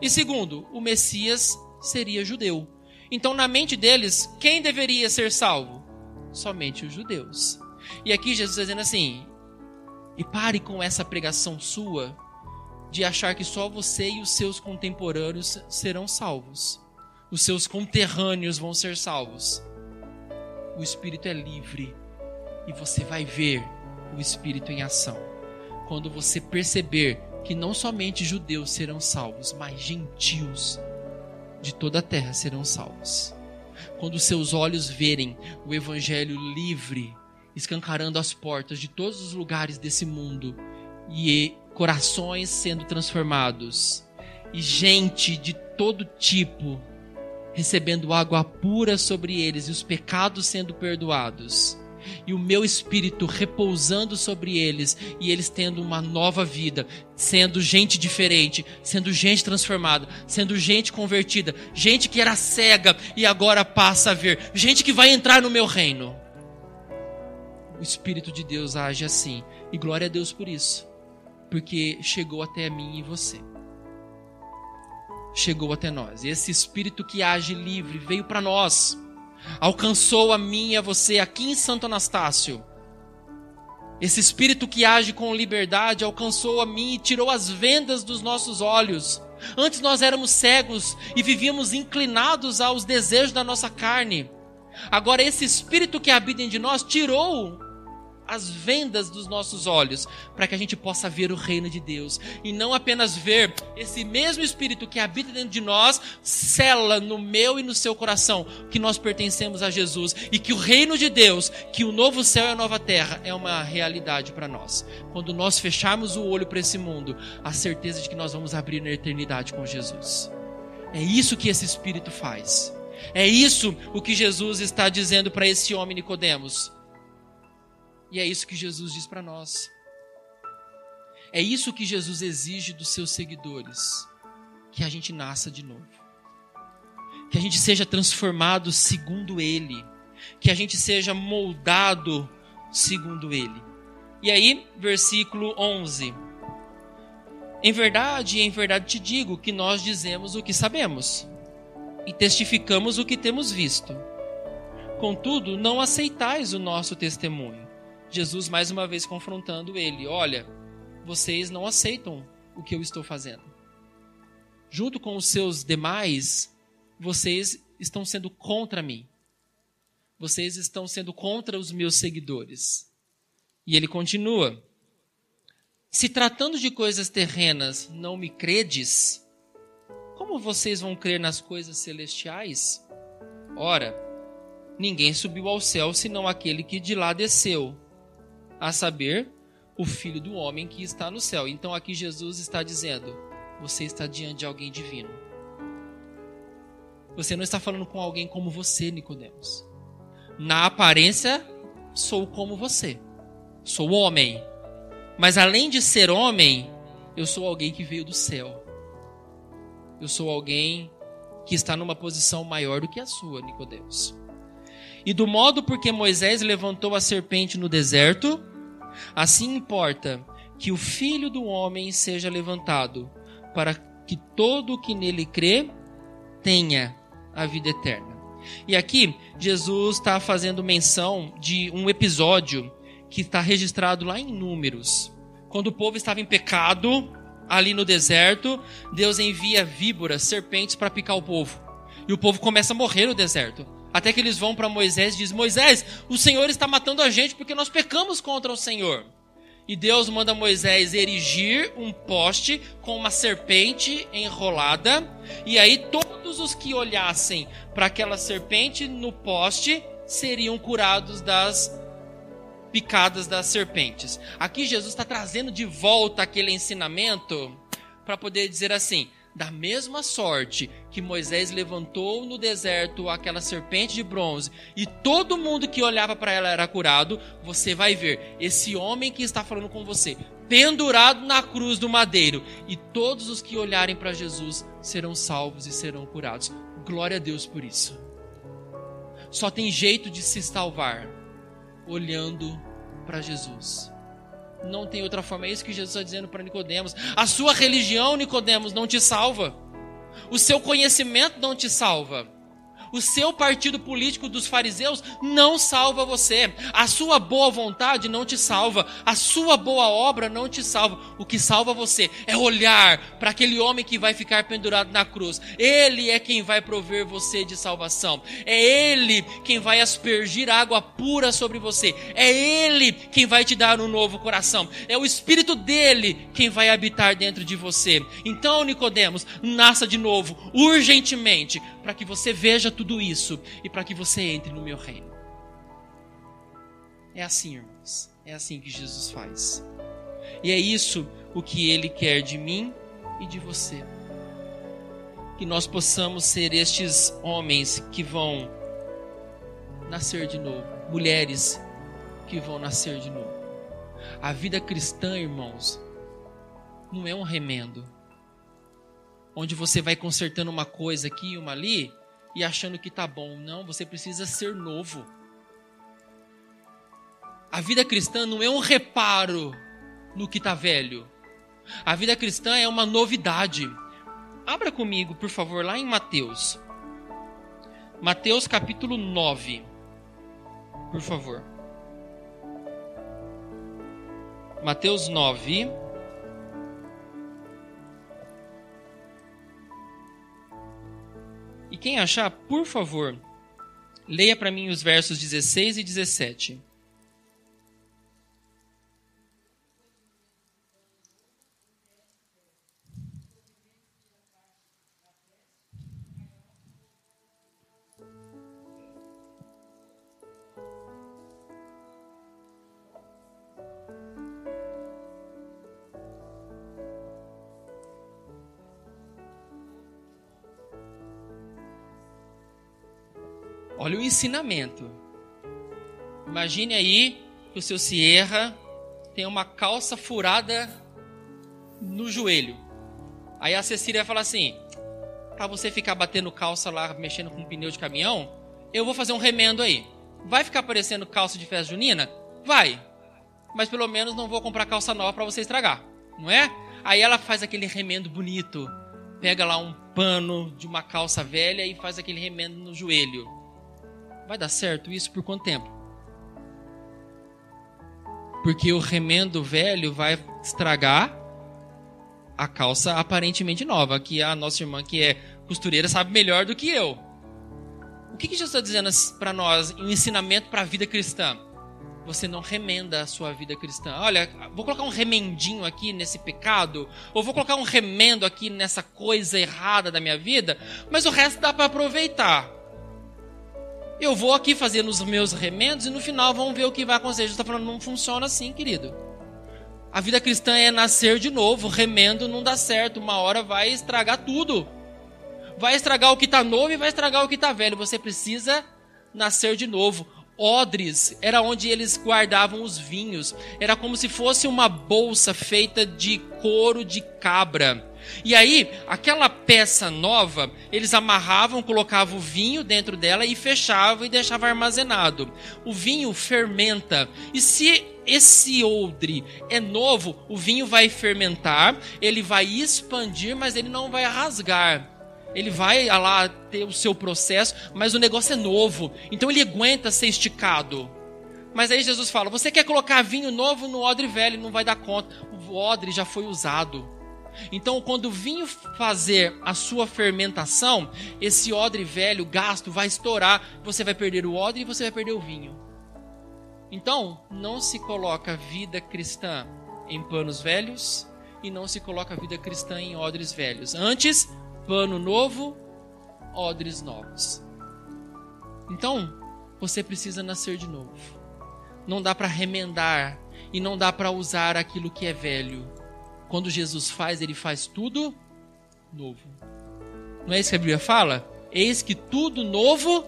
E segundo, o Messias seria judeu. Então, na mente deles, quem deveria ser salvo? Somente os judeus. E aqui Jesus dizendo assim: e pare com essa pregação sua de achar que só você e os seus contemporâneos serão salvos os seus conterrâneos vão ser salvos. O Espírito é livre e você vai ver o Espírito em ação. Quando você perceber que não somente judeus serão salvos, mas gentios de toda a terra serão salvos. Quando seus olhos verem o Evangelho livre, escancarando as portas de todos os lugares desse mundo e corações sendo transformados, e gente de todo tipo recebendo água pura sobre eles e os pecados sendo perdoados. E o meu espírito repousando sobre eles e eles tendo uma nova vida, sendo gente diferente, sendo gente transformada, sendo gente convertida, gente que era cega e agora passa a ver, gente que vai entrar no meu reino. O Espírito de Deus age assim, e glória a Deus por isso, porque chegou até mim e você chegou até nós. Esse espírito que age livre veio para nós. Alcançou a mim e a você aqui em Santo Anastácio. Esse espírito que age com liberdade alcançou a mim e tirou as vendas dos nossos olhos. Antes nós éramos cegos e vivíamos inclinados aos desejos da nossa carne. Agora esse espírito que habita em de nós tirou as vendas dos nossos olhos, para que a gente possa ver o reino de Deus e não apenas ver esse mesmo Espírito que habita dentro de nós, cela no meu e no seu coração que nós pertencemos a Jesus e que o reino de Deus, que o novo céu e a nova terra é uma realidade para nós. Quando nós fecharmos o olho para esse mundo, a certeza de que nós vamos abrir na eternidade com Jesus. É isso que esse Espírito faz. É isso o que Jesus está dizendo para esse homem Nicodemos. E é isso que Jesus diz para nós. É isso que Jesus exige dos seus seguidores: que a gente nasça de novo, que a gente seja transformado segundo Ele, que a gente seja moldado segundo Ele. E aí, versículo 11: Em verdade, em verdade te digo que nós dizemos o que sabemos e testificamos o que temos visto. Contudo, não aceitais o nosso testemunho. Jesus mais uma vez confrontando ele: Olha, vocês não aceitam o que eu estou fazendo. Junto com os seus demais, vocês estão sendo contra mim. Vocês estão sendo contra os meus seguidores. E ele continua: Se tratando de coisas terrenas não me credes, como vocês vão crer nas coisas celestiais? Ora, ninguém subiu ao céu senão aquele que de lá desceu a saber, o Filho do Homem que está no céu. Então aqui Jesus está dizendo: você está diante de alguém divino. Você não está falando com alguém como você, Nicodemos. Na aparência, sou como você. Sou homem. Mas além de ser homem, eu sou alguém que veio do céu. Eu sou alguém que está numa posição maior do que a sua, Nicodemos. E do modo porque Moisés levantou a serpente no deserto, Assim importa que o Filho do Homem seja levantado, para que todo o que nele crê tenha a vida eterna. E aqui, Jesus está fazendo menção de um episódio que está registrado lá em Números. Quando o povo estava em pecado, ali no deserto, Deus envia víboras, serpentes para picar o povo. E o povo começa a morrer no deserto. Até que eles vão para Moisés e dizem: Moisés, o Senhor está matando a gente porque nós pecamos contra o Senhor. E Deus manda Moisés erigir um poste com uma serpente enrolada. E aí todos os que olhassem para aquela serpente no poste seriam curados das picadas das serpentes. Aqui Jesus está trazendo de volta aquele ensinamento para poder dizer assim: da mesma sorte que Moisés levantou no deserto aquela serpente de bronze e todo mundo que olhava para ela era curado, você vai ver esse homem que está falando com você pendurado na cruz do madeiro e todos os que olharem para Jesus serão salvos e serão curados. Glória a Deus por isso. Só tem jeito de se salvar olhando para Jesus. Não tem outra forma. É isso que Jesus está dizendo para Nicodemos. A sua religião, Nicodemos, não te salva. O seu conhecimento não te salva. O seu partido político dos fariseus não salva você. A sua boa vontade não te salva. A sua boa obra não te salva. O que salva você é olhar para aquele homem que vai ficar pendurado na cruz. Ele é quem vai prover você de salvação. É ele quem vai aspergir água pura sobre você. É ele quem vai te dar um novo coração. É o espírito dele quem vai habitar dentro de você. Então, Nicodemos, nasça de novo, urgentemente, para que você veja tudo isso e para que você entre no meu reino. É assim, irmãos. É assim que Jesus faz. E é isso o que ele quer de mim e de você. Que nós possamos ser estes homens que vão nascer de novo, mulheres que vão nascer de novo. A vida cristã, irmãos, não é um remendo onde você vai consertando uma coisa aqui e uma ali e achando que tá bom. Não, você precisa ser novo. A vida cristã não é um reparo no que tá velho. A vida cristã é uma novidade. Abra comigo, por favor, lá em Mateus. Mateus capítulo 9. Por favor. Mateus 9. Quem achar, por favor, leia para mim os versos 16 e 17. Ensinamento. Imagine aí que o seu Sierra tem uma calça furada no joelho. Aí a Cecília fala assim: para você ficar batendo calça lá, mexendo com um pneu de caminhão, eu vou fazer um remendo aí. Vai ficar parecendo calça de festa junina? Vai. Mas pelo menos não vou comprar calça nova para você estragar, não é? Aí ela faz aquele remendo bonito, pega lá um pano de uma calça velha e faz aquele remendo no joelho. Vai dar certo isso por quanto tempo? Porque o remendo velho vai estragar a calça aparentemente nova, que a nossa irmã que é costureira sabe melhor do que eu. O que, que Jesus está dizendo para nós em ensinamento para a vida cristã? Você não remenda a sua vida cristã. Olha, vou colocar um remendinho aqui nesse pecado, ou vou colocar um remendo aqui nessa coisa errada da minha vida, mas o resto dá para aproveitar. Eu vou aqui fazendo os meus remendos e no final vamos ver o que vai acontecer. Jesus está falando, não funciona assim, querido. A vida cristã é nascer de novo. Remendo não dá certo. Uma hora vai estragar tudo. Vai estragar o que está novo e vai estragar o que está velho. Você precisa nascer de novo. Odres era onde eles guardavam os vinhos. Era como se fosse uma bolsa feita de couro de cabra. E aí, aquela peça nova, eles amarravam, colocavam o vinho dentro dela e fechavam e deixavam armazenado. O vinho fermenta. E se esse odre é novo, o vinho vai fermentar, ele vai expandir, mas ele não vai rasgar. Ele vai ah lá ter o seu processo, mas o negócio é novo. Então ele aguenta ser esticado. Mas aí Jesus fala: você quer colocar vinho novo no odre velho, não vai dar conta. O odre já foi usado. Então, quando o vinho fazer a sua fermentação, esse odre velho, gasto, vai estourar, você vai perder o odre e você vai perder o vinho. Então, não se coloca vida cristã em panos velhos e não se coloca vida cristã em odres velhos. Antes, pano novo, odres novos. Então, você precisa nascer de novo. não dá para remendar e não dá para usar aquilo que é velho. Quando Jesus faz, ele faz tudo novo. Não é isso que a Bíblia fala? Eis que tudo novo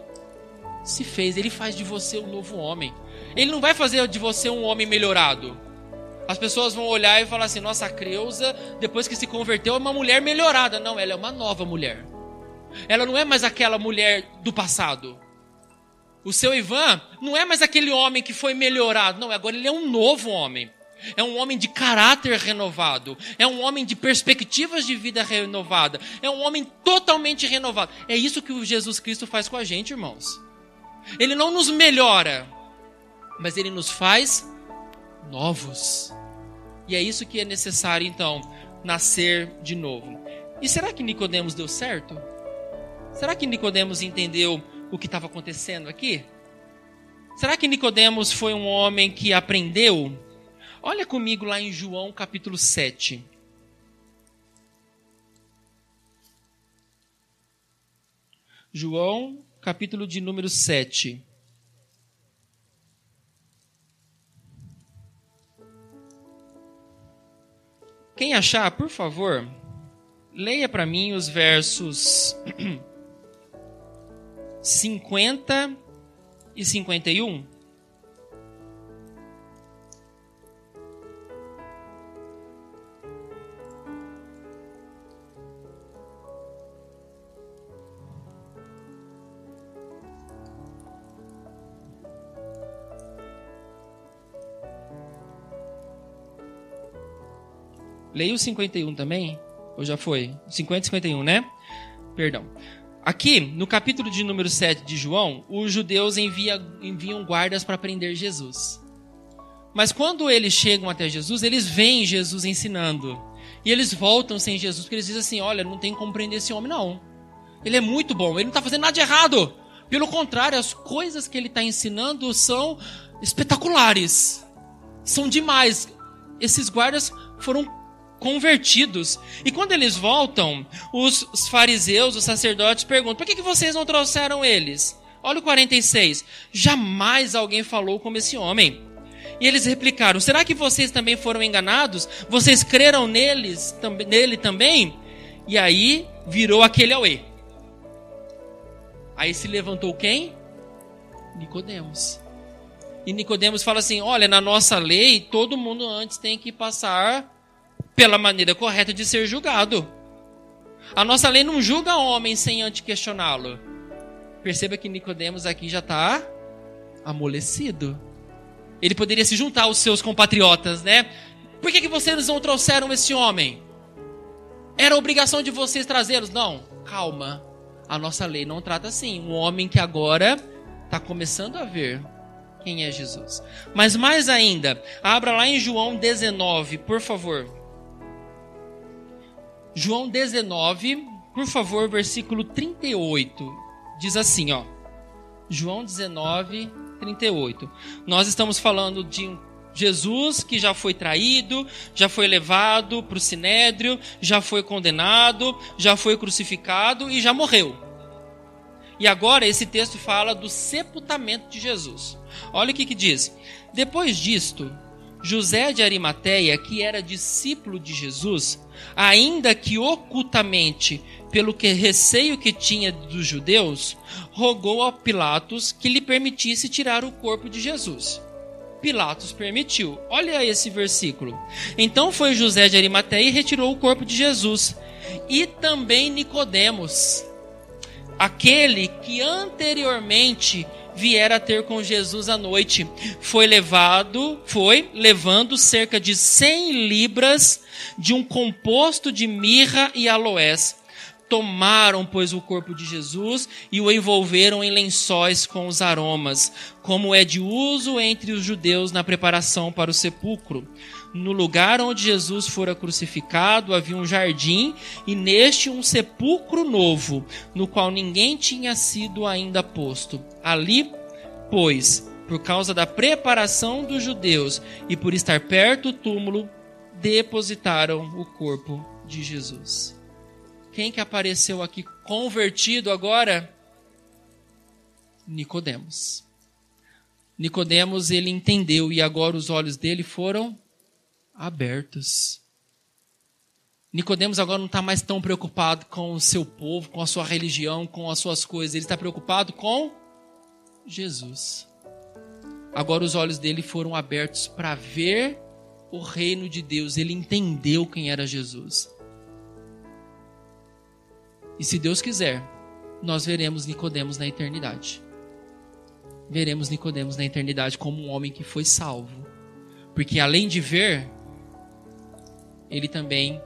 se fez. Ele faz de você um novo homem. Ele não vai fazer de você um homem melhorado. As pessoas vão olhar e falar assim: nossa, a Creuza, depois que se converteu, é uma mulher melhorada. Não, ela é uma nova mulher. Ela não é mais aquela mulher do passado. O seu Ivan não é mais aquele homem que foi melhorado. Não, agora ele é um novo homem. É um homem de caráter renovado. É um homem de perspectivas de vida renovada. É um homem totalmente renovado. É isso que o Jesus Cristo faz com a gente, irmãos. Ele não nos melhora, mas ele nos faz novos. E é isso que é necessário, então, nascer de novo. E será que Nicodemos deu certo? Será que Nicodemos entendeu o que estava acontecendo aqui? Será que Nicodemos foi um homem que aprendeu? Olha comigo lá em João capítulo 7. João, capítulo de número 7. Quem achar, por favor, leia para mim os versos 50 e 51. Leia o 51 também? Ou já foi? 50 e 51, né? Perdão. Aqui, no capítulo de número 7 de João, os judeus envia, enviam guardas para prender Jesus. Mas quando eles chegam até Jesus, eles veem Jesus ensinando. E eles voltam sem Jesus, porque eles dizem assim: olha, não tem como prender esse homem, não. Ele é muito bom, ele não está fazendo nada de errado. Pelo contrário, as coisas que ele está ensinando são espetaculares. São demais. Esses guardas foram convertidos. E quando eles voltam, os, fariseus, os sacerdotes perguntam: por que, que vocês não trouxeram eles? Olha o 46. Jamais alguém falou como esse homem. E eles replicaram: Será que vocês também foram enganados? Vocês creram neles, tam, nele também? E aí virou aquele auê. Aí se levantou quem? Nicodemos. E Nicodemos fala assim: Olha, na nossa lei, todo mundo antes tem que passar pela maneira correta de ser julgado. A nossa lei não julga homem sem antes questioná-lo. Perceba que Nicodemos aqui já está amolecido. Ele poderia se juntar aos seus compatriotas, né? Por que, que vocês não trouxeram esse homem? Era obrigação de vocês trazê-los? Não, calma. A nossa lei não trata assim. Um homem que agora está começando a ver quem é Jesus. Mas mais ainda, abra lá em João 19, por favor. João 19, por favor, versículo 38. Diz assim, ó. João 19, 38. Nós estamos falando de Jesus que já foi traído, já foi levado para o sinédrio, já foi condenado, já foi crucificado e já morreu. E agora esse texto fala do sepultamento de Jesus. Olha o que, que diz. Depois disto, José de Arimateia, que era discípulo de Jesus, ainda que ocultamente, pelo que receio que tinha dos judeus, rogou a Pilatos que lhe permitisse tirar o corpo de Jesus. Pilatos permitiu. Olha esse versículo. Então foi José de Arimateia e retirou o corpo de Jesus. E também Nicodemos, aquele que anteriormente viera a ter com Jesus à noite. Foi levado, foi levando cerca de 100 libras de um composto de mirra e aloés. Tomaram, pois, o corpo de Jesus e o envolveram em lençóis com os aromas, como é de uso entre os judeus na preparação para o sepulcro. No lugar onde Jesus fora crucificado havia um jardim, e neste um sepulcro novo, no qual ninguém tinha sido ainda posto. Ali, pois, por causa da preparação dos judeus e por estar perto do túmulo, depositaram o corpo de Jesus. Quem que apareceu aqui convertido agora? Nicodemos. Nicodemos ele entendeu e agora os olhos dele foram abertos. Nicodemos agora não está mais tão preocupado com o seu povo, com a sua religião, com as suas coisas. Ele está preocupado com Jesus. Agora os olhos dele foram abertos para ver o reino de Deus. Ele entendeu quem era Jesus. E se Deus quiser, nós veremos Nicodemos na eternidade. Veremos Nicodemos na eternidade como um homem que foi salvo. Porque além de ver, ele também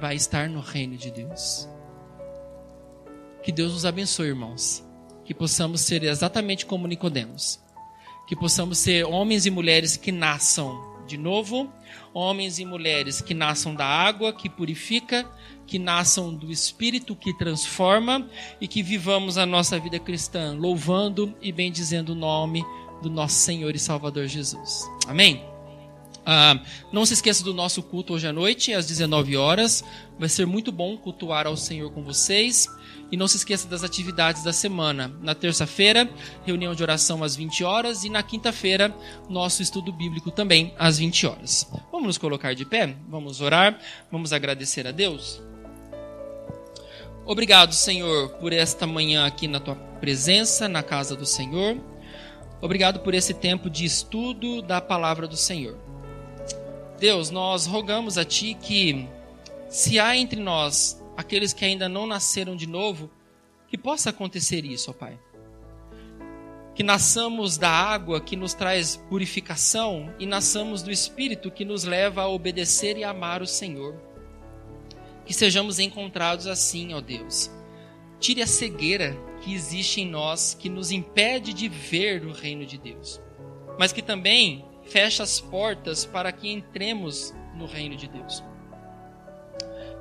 vai estar no reino de Deus. Que Deus nos abençoe, irmãos. Que possamos ser exatamente como Nicodemos. Que possamos ser homens e mulheres que nasçam de novo, homens e mulheres que nasçam da água que purifica, que nasçam do espírito que transforma e que vivamos a nossa vida cristã louvando e bendizendo o nome do nosso Senhor e Salvador Jesus. Amém. Ah, não se esqueça do nosso culto hoje à noite, às 19 horas. Vai ser muito bom cultuar ao Senhor com vocês. E não se esqueça das atividades da semana. Na terça-feira, reunião de oração às 20 horas. E na quinta-feira, nosso estudo bíblico também às 20 horas. Vamos nos colocar de pé? Vamos orar? Vamos agradecer a Deus? Obrigado, Senhor, por esta manhã aqui na tua presença, na casa do Senhor. Obrigado por esse tempo de estudo da palavra do Senhor. Deus, nós rogamos a Ti que, se há entre nós aqueles que ainda não nasceram de novo, que possa acontecer isso, ó Pai. Que nasçamos da água que nos traz purificação e nasçamos do Espírito que nos leva a obedecer e amar o Senhor. Que sejamos encontrados assim, ó Deus. Tire a cegueira que existe em nós, que nos impede de ver o reino de Deus, mas que também fecha as portas para que entremos no reino de Deus.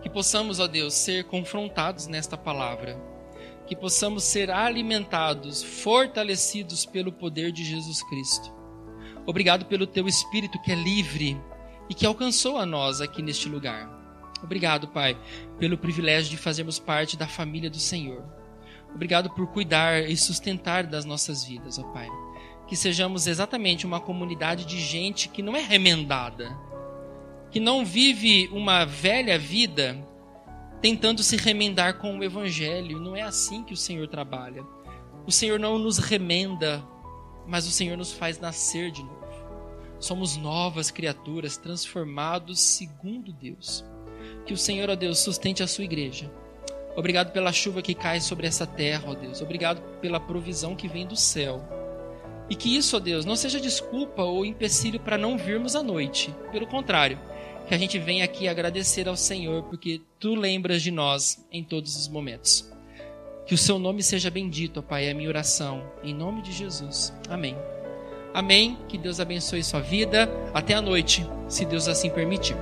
Que possamos, ó Deus, ser confrontados nesta palavra. Que possamos ser alimentados, fortalecidos pelo poder de Jesus Cristo. Obrigado pelo teu Espírito que é livre e que alcançou a nós aqui neste lugar. Obrigado, Pai, pelo privilégio de fazermos parte da família do Senhor. Obrigado por cuidar e sustentar das nossas vidas, ó Pai que sejamos exatamente uma comunidade de gente que não é remendada, que não vive uma velha vida tentando se remendar com o evangelho. Não é assim que o Senhor trabalha. O Senhor não nos remenda, mas o Senhor nos faz nascer de novo. Somos novas criaturas, transformados segundo Deus. Que o Senhor, ó Deus, sustente a sua igreja. Obrigado pela chuva que cai sobre essa terra, ó Deus. Obrigado pela provisão que vem do céu. E que isso, ó Deus, não seja desculpa ou empecilho para não virmos à noite. Pelo contrário, que a gente venha aqui agradecer ao Senhor, porque tu lembras de nós em todos os momentos. Que o seu nome seja bendito, ó Pai, é a minha oração. Em nome de Jesus. Amém. Amém. Que Deus abençoe sua vida. Até a noite, se Deus assim permitir.